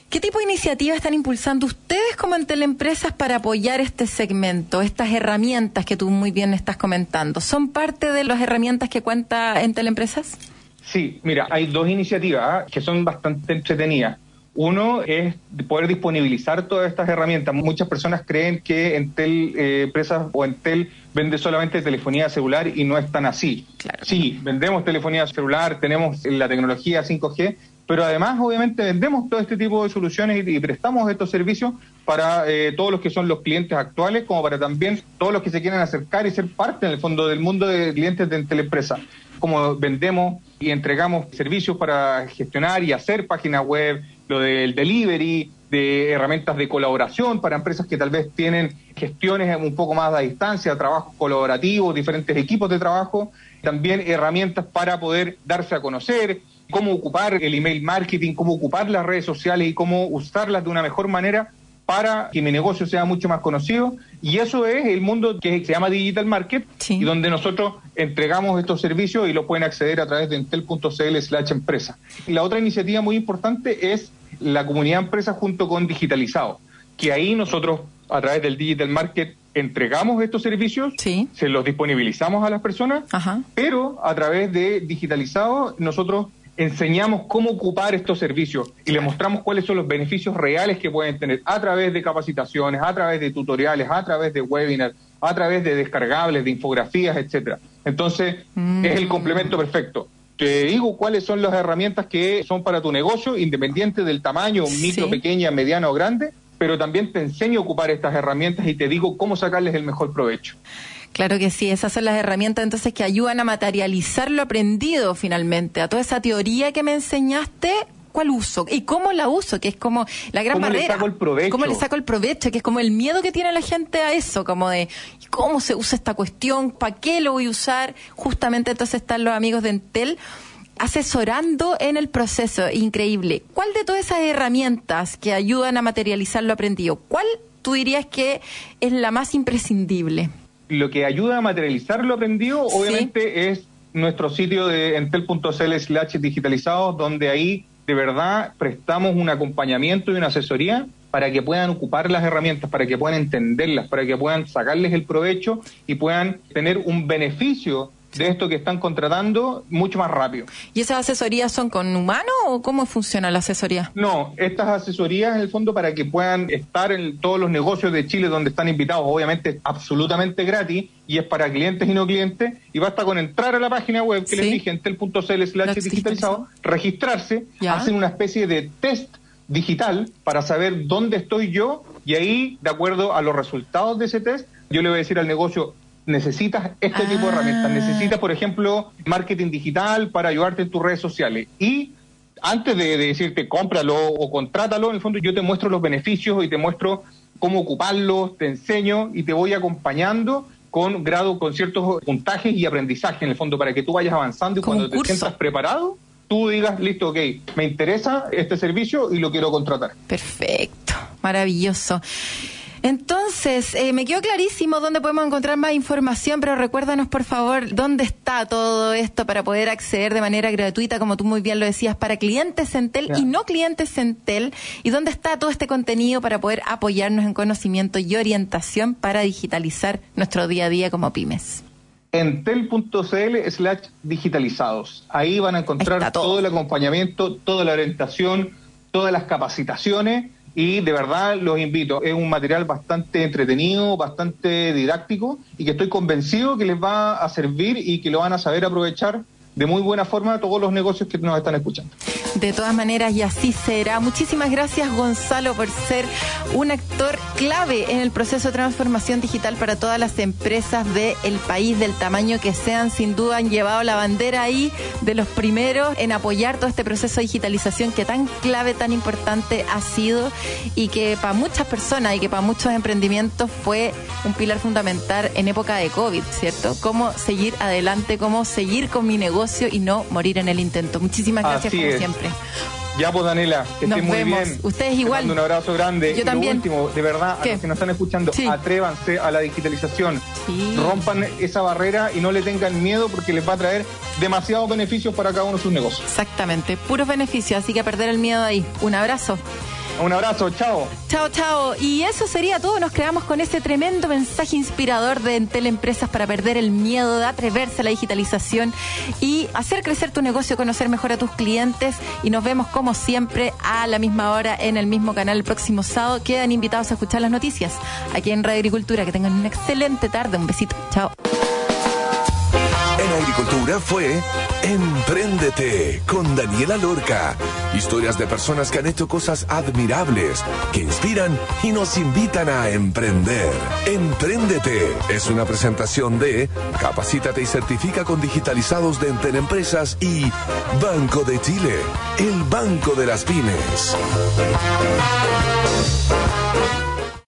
¿Qué tipo de iniciativas están impulsando ustedes como Entel-Empresas para apoyar este segmento, estas herramientas que tú muy bien estás comentando? ¿Son parte de las herramientas que cuenta Entel-Empresas? Sí, mira, hay dos iniciativas que son bastante entretenidas. Uno es poder disponibilizar todas estas herramientas. Muchas personas creen que Entel eh, Empresas o Entel vende solamente telefonía celular y no es tan así. Sí, vendemos telefonía celular, tenemos la tecnología 5G, pero además obviamente vendemos todo este tipo de soluciones y, prestamos estos servicios para eh, todos los que son los clientes actuales, como para también todos los que se quieren acercar y ser parte en el fondo del mundo de clientes de Teleempresa. Como vendemos y entregamos servicios para gestionar y hacer páginas web, lo del delivery, de herramientas de colaboración para empresas que tal vez tienen gestiones un poco más a distancia, trabajos colaborativos, diferentes equipos de trabajo, también herramientas para poder darse a conocer, cómo ocupar el email marketing, cómo ocupar las redes sociales y cómo usarlas de una mejor manera para que mi negocio sea mucho más conocido. Y eso es el mundo que se llama Digital Market y donde nosotros entregamos estos servicios y los pueden acceder a través de entel.cl slash empresa. La otra iniciativa muy importante es la comunidad empresa junto con Digitalizado, que ahí nosotros a través del Digital Market entregamos estos servicios, se los disponibilizamos a las personas, pero a través de Digitalizado nosotros enseñamos cómo ocupar estos servicios y le mostramos cuáles son los beneficios reales que pueden tener a través de capacitaciones, a través de tutoriales, a través de webinars, a través de descargables, de infografías, etcétera. Entonces, es el complemento perfecto. Te digo cuáles son las herramientas que son para tu negocio, independiente del tamaño, micro, pequeña, mediano o grande, pero también te enseño a ocupar estas herramientas y te digo cómo sacarles el mejor provecho. Claro que sí, esas son las herramientas entonces que ayudan a materializar lo aprendido finalmente, a toda esa teoría que me enseñaste, ¿cuál uso? ¿Y cómo la uso? Que es como la gran ¿Cómo barrera. Le saco el provecho? ¿Cómo le saco el provecho? Que es como el miedo que tiene la gente a eso, como de ¿cómo se usa esta cuestión? ¿Para qué lo voy a usar? Justamente entonces están los amigos de Entel asesorando en el proceso. Increíble. ¿Cuál de todas esas herramientas que ayudan a materializar lo aprendido, cuál tú dirías que es la más imprescindible? Lo que ayuda a materializar lo aprendido, obviamente, es nuestro sitio de entel.cl slash digitalizado, donde ahí de verdad prestamos un acompañamiento y una asesoría para que puedan ocupar las herramientas, para que puedan entenderlas, para que puedan sacarles el provecho y puedan tener un beneficio de esto que están contratando mucho más rápido. ¿Y esas asesorías son con humano o cómo funciona la asesoría? No, estas asesorías en el fondo para que puedan estar en todos los negocios de Chile donde están invitados, obviamente absolutamente gratis y es para clientes y no clientes y basta con entrar a la página web que les dije entel.cl slash digitalizado, registrarse, hacer una especie de test digital para saber dónde estoy yo y ahí, de acuerdo a los resultados de ese test, yo le voy a decir al negocio, necesitas este tipo de herramientas. Ah. Necesitas, por ejemplo, marketing digital para ayudarte en tus redes sociales. Y antes de, decirte cómpralo o contrátalo, en el fondo yo te muestro los beneficios y te muestro cómo ocuparlos, te enseño y te voy acompañando con grado, con ciertos puntajes y aprendizaje en el fondo para que tú vayas avanzando y cuando te sientas preparado, tú digas, listo, ok, me interesa este servicio y lo quiero contratar. Perfecto, maravilloso. Entonces, eh, me quedó clarísimo dónde podemos encontrar más información, pero recuérdanos por favor dónde está todo esto para poder acceder de manera gratuita, como tú muy bien lo decías, para clientes Centel y no clientes Centel, y dónde está todo este contenido para poder apoyarnos en conocimiento y orientación para digitalizar nuestro día a día como pymes entel.cl slash digitalizados. Ahí van a encontrar todo el acompañamiento, toda la orientación, todas las capacitaciones y de verdad los invito. Es un material bastante entretenido, bastante didáctico y que estoy convencido que les va a servir y que lo van a saber aprovechar de muy buena forma todos los negocios que nos están escuchando. De todas maneras, y así será. Muchísimas gracias, Gonzalo, por ser un actor clave en el proceso de transformación digital para todas las empresas del país, del tamaño que sean. Sin duda han llevado la bandera ahí de los primeros en apoyar todo este proceso de digitalización que tan clave, tan importante ha sido y que para muchas personas y que para muchos emprendimientos fue un pilar fundamental en época de COVID, ¿cierto? Cómo seguir adelante, cómo seguir con mi negocio y no morir en el intento. Muchísimas gracias como siempre. Ya pues Daniela, que nos muy bien. Ustedes igual. un abrazo grande. Yo también. Lo último, de verdad, a los que nos están escuchando, atrévanse a la digitalización. Rompan esa barrera y no le tengan miedo porque les va a traer demasiados beneficios para cada uno de sus negocios. Exactamente, puros beneficios, así que a perder el miedo ahí. Un abrazo. Un abrazo, chao. Chao, chao. Y eso sería todo. Nos quedamos con ese tremendo mensaje inspirador de Entel Empresas para perder el miedo de atreverse a la digitalización y hacer crecer tu negocio, conocer mejor a tus clientes. Y nos vemos como siempre a la misma hora en el mismo canal el próximo sábado. Quedan invitados a escuchar las noticias aquí en Radio Agricultura. Que tengan una excelente tarde. Un besito. Chao. Agricultura fue Empréndete con Daniela Lorca. Historias de personas que han hecho cosas admirables, que inspiran y nos invitan a emprender. Empréndete es una presentación de Capacítate y certifica con digitalizados de Entel Empresas y Banco de Chile, el banco de las pymes.